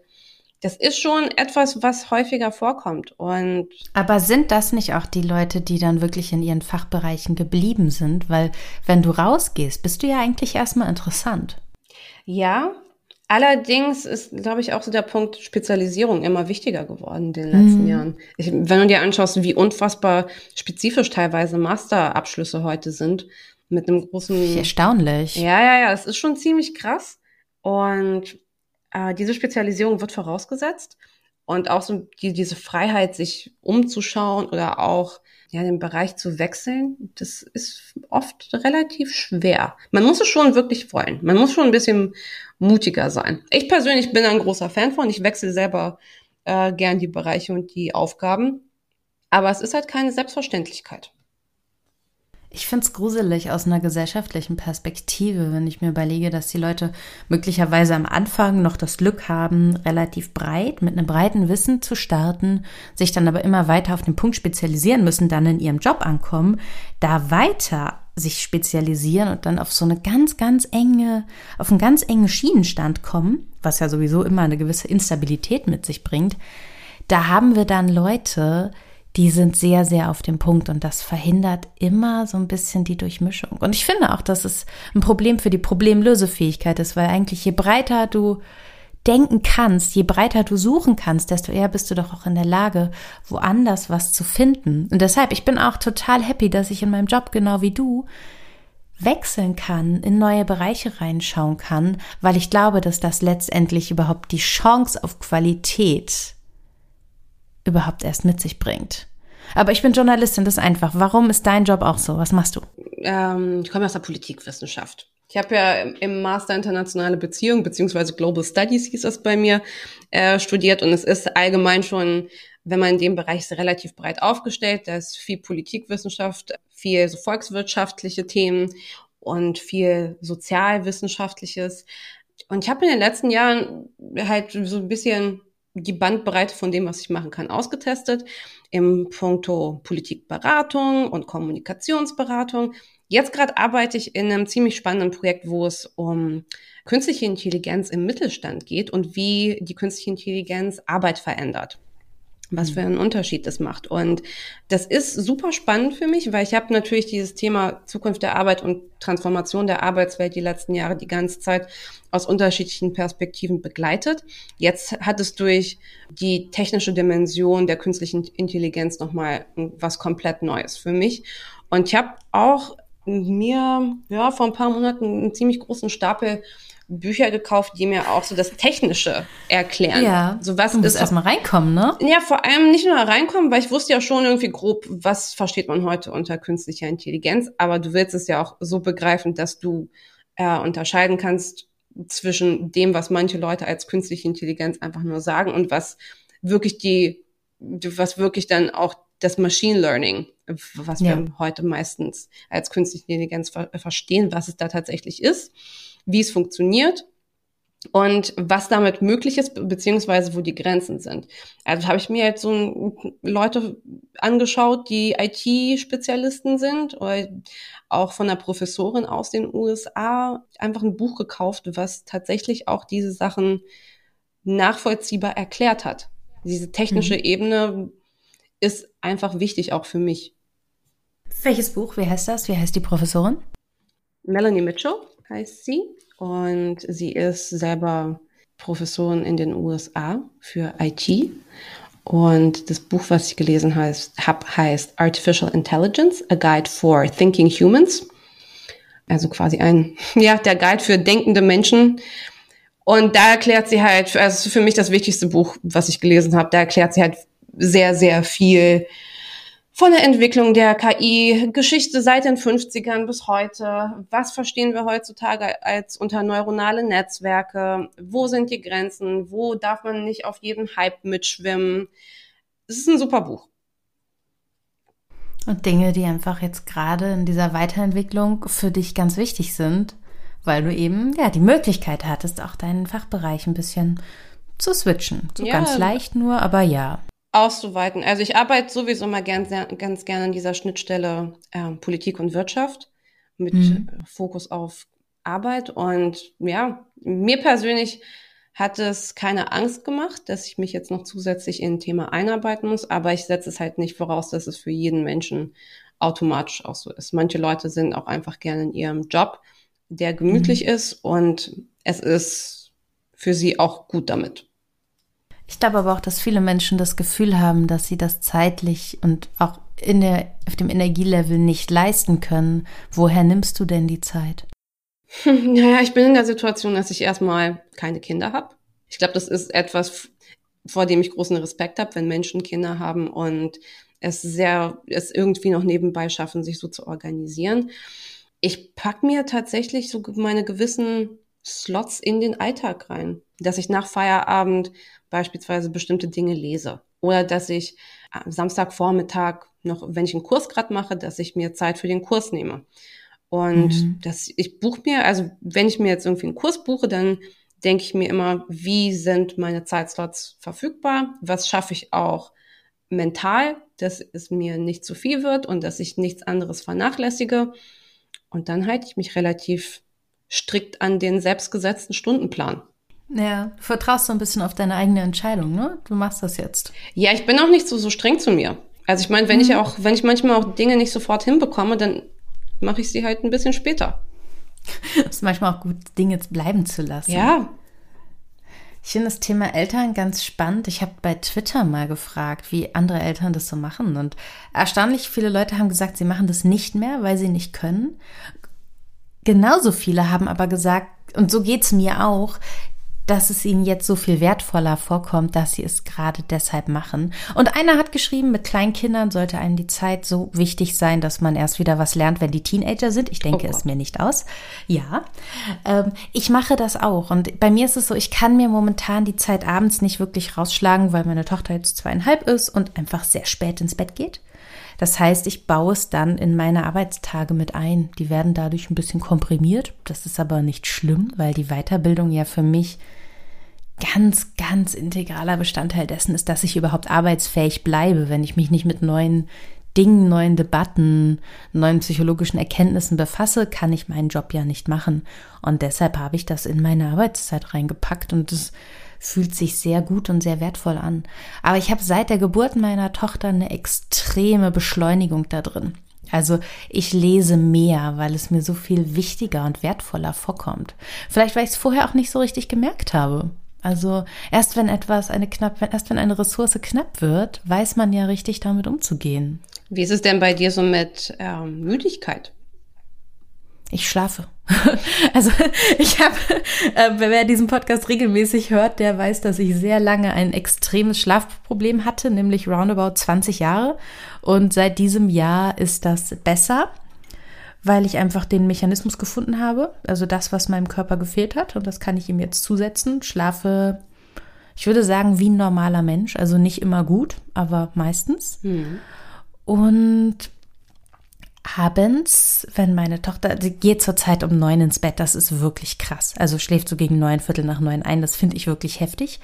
das ist schon etwas, was häufiger vorkommt. Und Aber sind das nicht auch die Leute, die dann wirklich in ihren Fachbereichen geblieben sind? Weil wenn du rausgehst, bist du ja eigentlich erstmal interessant. Ja, allerdings ist, glaube ich, auch so der Punkt Spezialisierung immer wichtiger geworden in den letzten mhm. Jahren. Ich, wenn du dir anschaust, wie unfassbar spezifisch teilweise Masterabschlüsse heute sind, mit einem großen. Erstaunlich. Ja, ja, ja, es ist schon ziemlich krass. Und äh, diese Spezialisierung wird vorausgesetzt und auch so die, diese Freiheit, sich umzuschauen oder auch ja, den Bereich zu wechseln, das ist oft relativ schwer. Man muss es schon wirklich wollen. Man muss schon ein bisschen mutiger sein. Ich persönlich bin ein großer Fan von. Ich wechsle selber äh, gern die Bereiche und die Aufgaben. Aber es ist halt keine Selbstverständlichkeit. Ich finde es gruselig aus einer gesellschaftlichen Perspektive, wenn ich mir überlege, dass die Leute möglicherweise am Anfang noch das Glück haben, relativ breit, mit einem breiten Wissen zu starten, sich dann aber immer weiter auf den Punkt spezialisieren müssen, dann in ihrem Job ankommen, da weiter sich spezialisieren und dann auf so eine ganz, ganz enge, auf einen ganz engen Schienenstand kommen, was ja sowieso immer eine gewisse Instabilität mit sich bringt. Da haben wir dann Leute, die sind sehr, sehr auf dem Punkt und das verhindert immer so ein bisschen die Durchmischung. Und ich finde auch, dass es ein Problem für die Problemlösefähigkeit ist, weil eigentlich je breiter du denken kannst, je breiter du suchen kannst, desto eher bist du doch auch in der Lage, woanders was zu finden. Und deshalb, ich bin auch total happy, dass ich in meinem Job genau wie du wechseln kann, in neue Bereiche reinschauen kann, weil ich glaube, dass das letztendlich überhaupt die Chance auf Qualität überhaupt erst mit sich bringt. Aber ich bin Journalistin, das ist einfach. Warum ist dein Job auch so? Was machst du? Ähm, ich komme aus der Politikwissenschaft. Ich habe ja im Master Internationale Beziehungen beziehungsweise Global Studies hieß das bei mir äh, studiert und es ist allgemein schon, wenn man in dem Bereich ist, relativ breit aufgestellt. Da ist viel Politikwissenschaft, viel so volkswirtschaftliche Themen und viel sozialwissenschaftliches. Und ich habe in den letzten Jahren halt so ein bisschen die Bandbreite von dem, was ich machen kann, ausgetestet im Punkto Politikberatung und Kommunikationsberatung. Jetzt gerade arbeite ich in einem ziemlich spannenden Projekt, wo es um künstliche Intelligenz im Mittelstand geht und wie die künstliche Intelligenz Arbeit verändert. Was für einen Unterschied das macht. Und das ist super spannend für mich, weil ich habe natürlich dieses Thema Zukunft der Arbeit und Transformation der Arbeitswelt die letzten Jahre die ganze Zeit aus unterschiedlichen Perspektiven begleitet. Jetzt hat es durch die technische Dimension der künstlichen Intelligenz nochmal was komplett Neues für mich. Und ich habe auch mir ja vor ein paar Monaten einen ziemlich großen Stapel Bücher gekauft, die mir auch so das Technische erklären. Ja. So was du musst erstmal reinkommen, ne? Ja, vor allem nicht nur reinkommen, weil ich wusste ja schon irgendwie grob, was versteht man heute unter künstlicher Intelligenz, aber du willst es ja auch so begreifen, dass du äh, unterscheiden kannst zwischen dem, was manche Leute als künstliche Intelligenz einfach nur sagen und was wirklich die, was wirklich dann auch das Machine Learning, was ja. wir heute meistens als künstliche Intelligenz ver verstehen, was es da tatsächlich ist wie es funktioniert und was damit möglich ist, beziehungsweise wo die Grenzen sind. Also habe ich mir jetzt so Leute angeschaut, die IT-Spezialisten sind oder auch von einer Professorin aus den USA einfach ein Buch gekauft, was tatsächlich auch diese Sachen nachvollziehbar erklärt hat. Diese technische mhm. Ebene ist einfach wichtig auch für mich. Welches Buch? Wie heißt das? Wie heißt die Professorin? Melanie Mitchell heißt sie. Und sie ist selber Professorin in den USA für IT. Und das Buch, was ich gelesen habe, heißt Artificial Intelligence, A Guide for Thinking Humans. Also quasi ein, ja, der Guide für denkende Menschen. Und da erklärt sie halt, also für mich das wichtigste Buch, was ich gelesen habe, da erklärt sie halt sehr, sehr viel von der Entwicklung der KI, Geschichte seit den 50ern bis heute. Was verstehen wir heutzutage als unter neuronale Netzwerke? Wo sind die Grenzen? Wo darf man nicht auf jeden Hype mitschwimmen? Es ist ein super Buch. Und Dinge, die einfach jetzt gerade in dieser Weiterentwicklung für dich ganz wichtig sind, weil du eben ja die Möglichkeit hattest, auch deinen Fachbereich ein bisschen zu switchen. So ja, ganz leicht nur, aber ja auszuweiten. Also ich arbeite sowieso mal gern, ganz gerne an dieser Schnittstelle äh, Politik und Wirtschaft mit mhm. Fokus auf Arbeit. Und ja, mir persönlich hat es keine Angst gemacht, dass ich mich jetzt noch zusätzlich in ein Thema einarbeiten muss, aber ich setze es halt nicht voraus, dass es für jeden Menschen automatisch auch so ist. Manche Leute sind auch einfach gerne in ihrem Job, der gemütlich mhm. ist und es ist für sie auch gut damit. Ich glaube aber auch, dass viele Menschen das Gefühl haben, dass sie das zeitlich und auch in der, auf dem Energielevel nicht leisten können. Woher nimmst du denn die Zeit? Naja, ich bin in der Situation, dass ich erstmal keine Kinder habe. Ich glaube, das ist etwas, vor dem ich großen Respekt habe, wenn Menschen Kinder haben und es sehr, es irgendwie noch nebenbei schaffen, sich so zu organisieren. Ich pack mir tatsächlich so meine gewissen Slots in den Alltag rein, dass ich nach Feierabend beispielsweise bestimmte Dinge lese oder dass ich am Samstagvormittag noch, wenn ich einen Kurs gerade mache, dass ich mir Zeit für den Kurs nehme. Und mhm. dass ich buche mir, also wenn ich mir jetzt irgendwie einen Kurs buche, dann denke ich mir immer, wie sind meine Zeitslots verfügbar? Was schaffe ich auch mental, dass es mir nicht zu viel wird und dass ich nichts anderes vernachlässige? Und dann halte ich mich relativ strikt an den selbstgesetzten Stundenplan. Ja, du vertraust so ein bisschen auf deine eigene Entscheidung, ne? Du machst das jetzt. Ja, ich bin auch nicht so, so streng zu mir. Also ich meine, wenn mhm. ich auch, wenn ich manchmal auch Dinge nicht sofort hinbekomme, dann mache ich sie halt ein bisschen später. Es ist manchmal auch gut, Dinge bleiben zu lassen. Ja. Ich finde das Thema Eltern ganz spannend. Ich habe bei Twitter mal gefragt, wie andere Eltern das so machen. Und erstaunlich viele Leute haben gesagt, sie machen das nicht mehr, weil sie nicht können. Genauso viele haben aber gesagt, und so geht's mir auch, dass es ihnen jetzt so viel wertvoller vorkommt, dass sie es gerade deshalb machen. Und einer hat geschrieben, mit Kleinkindern sollte einem die Zeit so wichtig sein, dass man erst wieder was lernt, wenn die Teenager sind. Ich denke oh es mir nicht aus. Ja, ähm, ich mache das auch. Und bei mir ist es so, ich kann mir momentan die Zeit abends nicht wirklich rausschlagen, weil meine Tochter jetzt zweieinhalb ist und einfach sehr spät ins Bett geht. Das heißt, ich baue es dann in meine Arbeitstage mit ein. Die werden dadurch ein bisschen komprimiert. Das ist aber nicht schlimm, weil die Weiterbildung ja für mich ganz, ganz integraler Bestandteil dessen ist, dass ich überhaupt arbeitsfähig bleibe. Wenn ich mich nicht mit neuen Dingen, neuen Debatten, neuen psychologischen Erkenntnissen befasse, kann ich meinen Job ja nicht machen. Und deshalb habe ich das in meine Arbeitszeit reingepackt und es fühlt sich sehr gut und sehr wertvoll an. Aber ich habe seit der Geburt meiner Tochter eine extreme Beschleunigung da drin. Also ich lese mehr, weil es mir so viel wichtiger und wertvoller vorkommt. Vielleicht, weil ich es vorher auch nicht so richtig gemerkt habe. Also erst wenn etwas eine knapp, erst wenn eine Ressource knapp wird, weiß man ja richtig damit umzugehen. Wie ist es denn bei dir so mit ähm, Müdigkeit? Ich schlafe. Also ich habe, äh, wer diesen Podcast regelmäßig hört, der weiß, dass ich sehr lange ein extremes Schlafproblem hatte, nämlich roundabout 20 Jahre. Und seit diesem Jahr ist das besser, weil ich einfach den Mechanismus gefunden habe, also das, was meinem Körper gefehlt hat. Und das kann ich ihm jetzt zusetzen. Schlafe, ich würde sagen, wie ein normaler Mensch. Also nicht immer gut, aber meistens. Mhm. Und abends, wenn meine Tochter, sie geht zurzeit um neun ins Bett, das ist wirklich krass. Also schläft so gegen neun, Viertel nach neun ein, das finde ich wirklich heftig.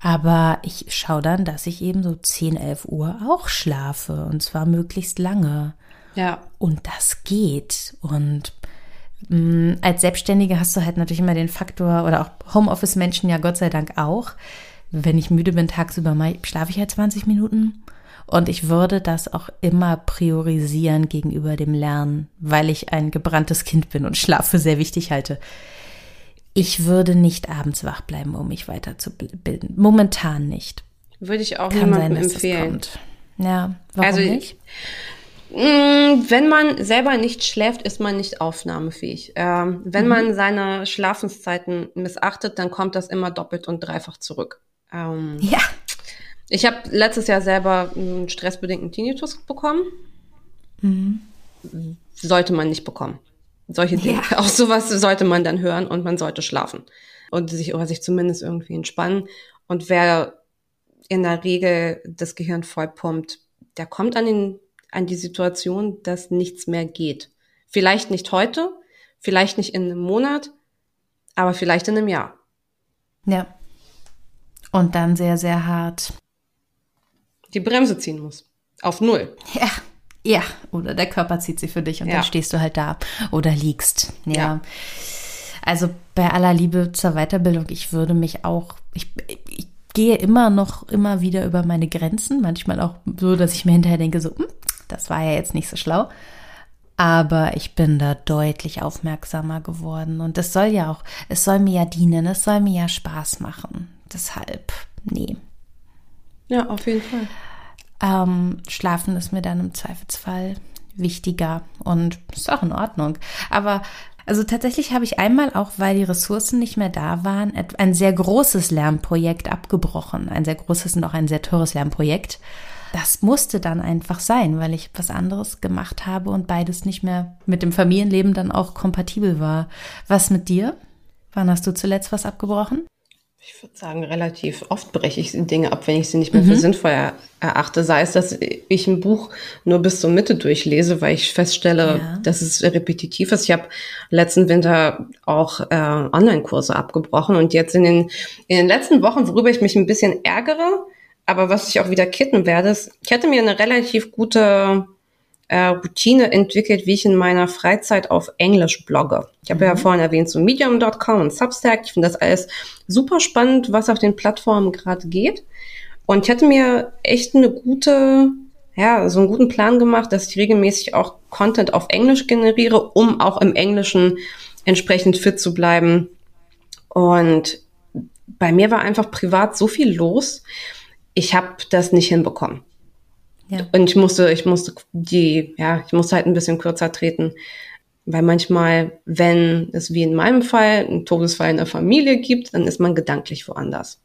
Aber ich schaue dann, dass ich eben so 10, 11 Uhr auch schlafe und zwar möglichst lange. Ja. Und das geht. Und mh, mm, als Selbstständige hast du halt natürlich immer den Faktor, oder auch Homeoffice-Menschen ja Gott sei Dank auch. Wenn ich müde bin tagsüber, schlafe ich halt 20 Minuten. Und ich würde das auch immer priorisieren gegenüber dem Lernen, weil ich ein gebranntes Kind bin und Schlaf für sehr wichtig halte. Ich würde nicht abends wach bleiben, um mich weiterzubilden. Momentan nicht. Würde ich auch Kann niemandem sein, empfehlen. Ja, warum also, nicht? Mm, wenn man selber nicht schläft, ist man nicht aufnahmefähig. Ähm, wenn mhm. man seine Schlafenszeiten missachtet, dann kommt das immer doppelt und dreifach zurück. Ähm, ja. Ich habe letztes Jahr selber einen stressbedingten Tinnitus bekommen. Mhm. Sollte man nicht bekommen. Solche Dinge, ja. auch sowas sollte man dann hören und man sollte schlafen und sich oder sich zumindest irgendwie entspannen. Und wer in der Regel das Gehirn vollpumpt, der kommt an, den, an die Situation, dass nichts mehr geht. Vielleicht nicht heute, vielleicht nicht in einem Monat, aber vielleicht in einem Jahr. Ja. Und dann sehr, sehr hart die Bremse ziehen muss. Auf Null. Ja. Ja, oder der Körper zieht sie für dich und ja. dann stehst du halt da oder liegst. Ja. ja. Also bei aller Liebe zur Weiterbildung, ich würde mich auch, ich, ich gehe immer noch immer wieder über meine Grenzen, manchmal auch so, dass ich mir hinterher denke, so, hm, das war ja jetzt nicht so schlau. Aber ich bin da deutlich aufmerksamer geworden und es soll ja auch, es soll mir ja dienen, es soll mir ja Spaß machen. Deshalb, nee. Ja, auf jeden Fall. Ähm, schlafen ist mir dann im Zweifelsfall wichtiger und ist auch in Ordnung. Aber also tatsächlich habe ich einmal auch, weil die Ressourcen nicht mehr da waren, ein sehr großes Lernprojekt abgebrochen. Ein sehr großes und auch ein sehr teures Lernprojekt. Das musste dann einfach sein, weil ich was anderes gemacht habe und beides nicht mehr mit dem Familienleben dann auch kompatibel war. Was mit dir? Wann hast du zuletzt was abgebrochen? Ich würde sagen, relativ oft breche ich Dinge ab, wenn ich sie nicht mehr mhm. für sinnvoll erachte. Sei es, dass ich ein Buch nur bis zur Mitte durchlese, weil ich feststelle, ja. dass es repetitiv ist. Ich habe letzten Winter auch äh, Online-Kurse abgebrochen und jetzt in den, in den letzten Wochen, worüber ich mich ein bisschen ärgere, aber was ich auch wieder kitten werde, ist, ich hatte mir eine relativ gute äh, Routine entwickelt, wie ich in meiner Freizeit auf Englisch blogge. Ich habe mhm. ja vorhin erwähnt, so medium.com und Substack. Ich finde das alles super spannend, was auf den Plattformen gerade geht. Und ich hatte mir echt eine gute, ja, so einen guten Plan gemacht, dass ich regelmäßig auch Content auf Englisch generiere, um auch im Englischen entsprechend fit zu bleiben. Und bei mir war einfach privat so viel los. Ich habe das nicht hinbekommen. Und ich musste, ich musste die, ja, ich musste halt ein bisschen kürzer treten. Weil manchmal, wenn es wie in meinem Fall einen Todesfall in der Familie gibt, dann ist man gedanklich woanders.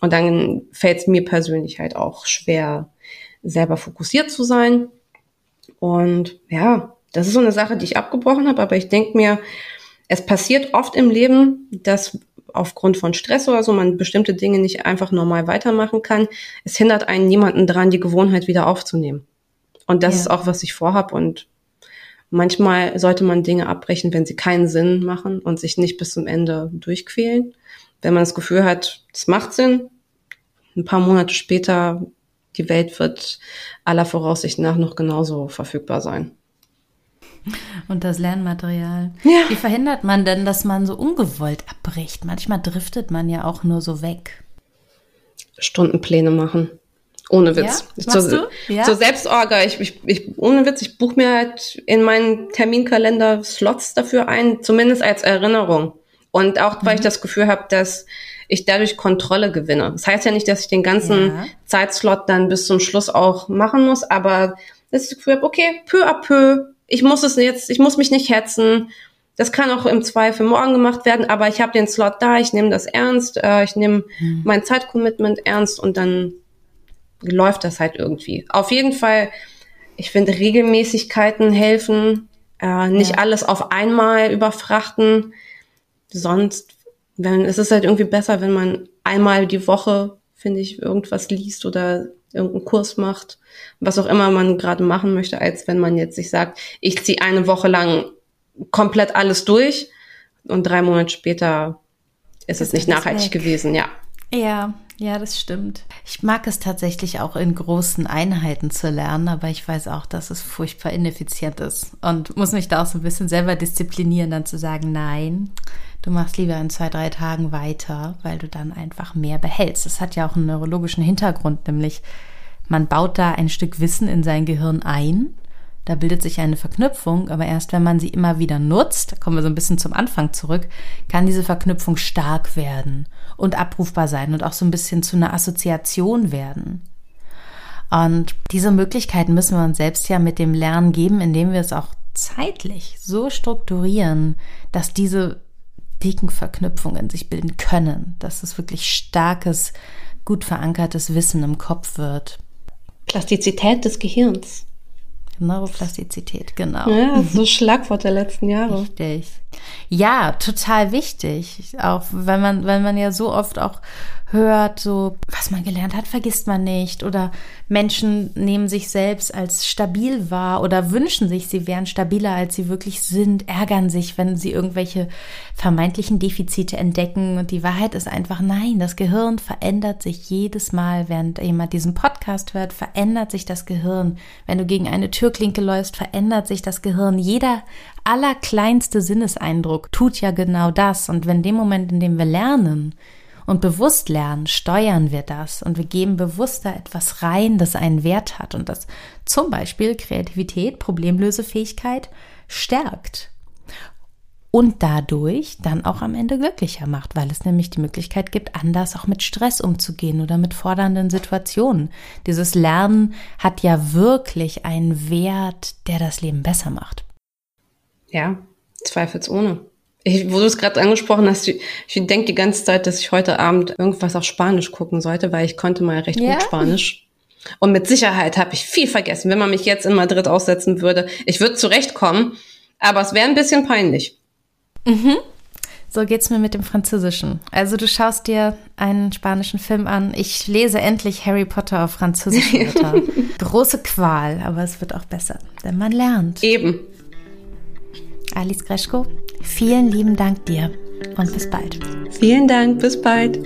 Und dann fällt es mir persönlich halt auch schwer, selber fokussiert zu sein. Und ja, das ist so eine Sache, die ich abgebrochen habe, aber ich denke mir, es passiert oft im Leben, dass aufgrund von Stress oder so man bestimmte Dinge nicht einfach normal weitermachen kann. Es hindert einen niemanden dran, die Gewohnheit wieder aufzunehmen. Und das ja. ist auch, was ich vorhab. Und manchmal sollte man Dinge abbrechen, wenn sie keinen Sinn machen und sich nicht bis zum Ende durchquälen. Wenn man das Gefühl hat, es macht Sinn, ein paar Monate später die Welt wird aller Voraussicht nach noch genauso verfügbar sein. Und das Lernmaterial. Ja. Wie verhindert man denn, dass man so ungewollt abbricht? Manchmal driftet man ja auch nur so weg. Stundenpläne machen. Ohne Witz. Ja? Zur, ja? zur Selbstorga. Ich, ich, ich, ohne Witz, ich buche mir halt in meinen Terminkalender Slots dafür ein, zumindest als Erinnerung. Und auch, weil mhm. ich das Gefühl habe, dass ich dadurch Kontrolle gewinne. Das heißt ja nicht, dass ich den ganzen ja. Zeitslot dann bis zum Schluss auch machen muss, aber dass ich das Gefühl habe, okay, peu à peu, ich muss es jetzt, ich muss mich nicht hetzen. Das kann auch im Zweifel morgen gemacht werden, aber ich habe den Slot da, ich nehme das ernst, äh, ich nehme mhm. mein Zeitcommitment ernst und dann läuft das halt irgendwie. Auf jeden Fall, ich finde, Regelmäßigkeiten helfen, äh, nicht ja. alles auf einmal überfrachten. Sonst, wenn, es ist halt irgendwie besser, wenn man einmal die Woche, finde ich, irgendwas liest oder irgendeinen Kurs macht, was auch immer man gerade machen möchte, als wenn man jetzt sich sagt, ich ziehe eine Woche lang komplett alles durch und drei Monate später ist das es nicht nachhaltig weg. gewesen, ja. Ja, ja, das stimmt. Ich mag es tatsächlich auch in großen Einheiten zu lernen, aber ich weiß auch, dass es furchtbar ineffizient ist und muss mich da auch so ein bisschen selber disziplinieren, dann zu sagen, nein, du machst lieber in zwei, drei Tagen weiter, weil du dann einfach mehr behältst. Das hat ja auch einen neurologischen Hintergrund, nämlich man baut da ein Stück Wissen in sein Gehirn ein da bildet sich eine Verknüpfung, aber erst wenn man sie immer wieder nutzt, da kommen wir so ein bisschen zum Anfang zurück, kann diese Verknüpfung stark werden und abrufbar sein und auch so ein bisschen zu einer Assoziation werden. Und diese Möglichkeiten müssen wir uns selbst ja mit dem Lernen geben, indem wir es auch zeitlich so strukturieren, dass diese dicken Verknüpfungen sich bilden können, dass es wirklich starkes, gut verankertes Wissen im Kopf wird. Plastizität des Gehirns. Neuroplastizität, genau. Ja, so Schlagwort der letzten Jahre. Richtig. Ja, total wichtig. Auch wenn man, wenn man ja so oft auch hört, so, was man gelernt hat, vergisst man nicht. Oder Menschen nehmen sich selbst als stabil wahr oder wünschen sich, sie wären stabiler, als sie wirklich sind, ärgern sich, wenn sie irgendwelche vermeintlichen Defizite entdecken. Und die Wahrheit ist einfach, nein, das Gehirn verändert sich jedes Mal, während jemand diesen Podcast hört, verändert sich das Gehirn. Wenn du gegen eine Türklinke läufst, verändert sich das Gehirn. Jeder allerkleinste Sinneseindruck tut ja genau das. Und wenn dem Moment, in dem wir lernen, und bewusst lernen, steuern wir das und wir geben bewusster etwas rein, das einen Wert hat und das zum Beispiel Kreativität, Problemlösefähigkeit stärkt und dadurch dann auch am Ende glücklicher macht, weil es nämlich die Möglichkeit gibt, anders auch mit Stress umzugehen oder mit fordernden Situationen. Dieses Lernen hat ja wirklich einen Wert, der das Leben besser macht. Ja, zweifelsohne. Ich, wo du es gerade angesprochen hast, ich, ich denke die ganze Zeit, dass ich heute Abend irgendwas auf Spanisch gucken sollte, weil ich konnte mal recht ja. gut Spanisch. Und mit Sicherheit habe ich viel vergessen. Wenn man mich jetzt in Madrid aussetzen würde, ich würde zurechtkommen, aber es wäre ein bisschen peinlich. Mhm. So geht's mir mit dem Französischen. Also du schaust dir einen spanischen Film an. Ich lese endlich Harry Potter auf Französisch. Große Qual, aber es wird auch besser, denn man lernt. Eben. Alice Greschko, vielen lieben Dank dir und bis bald. Vielen Dank, bis bald.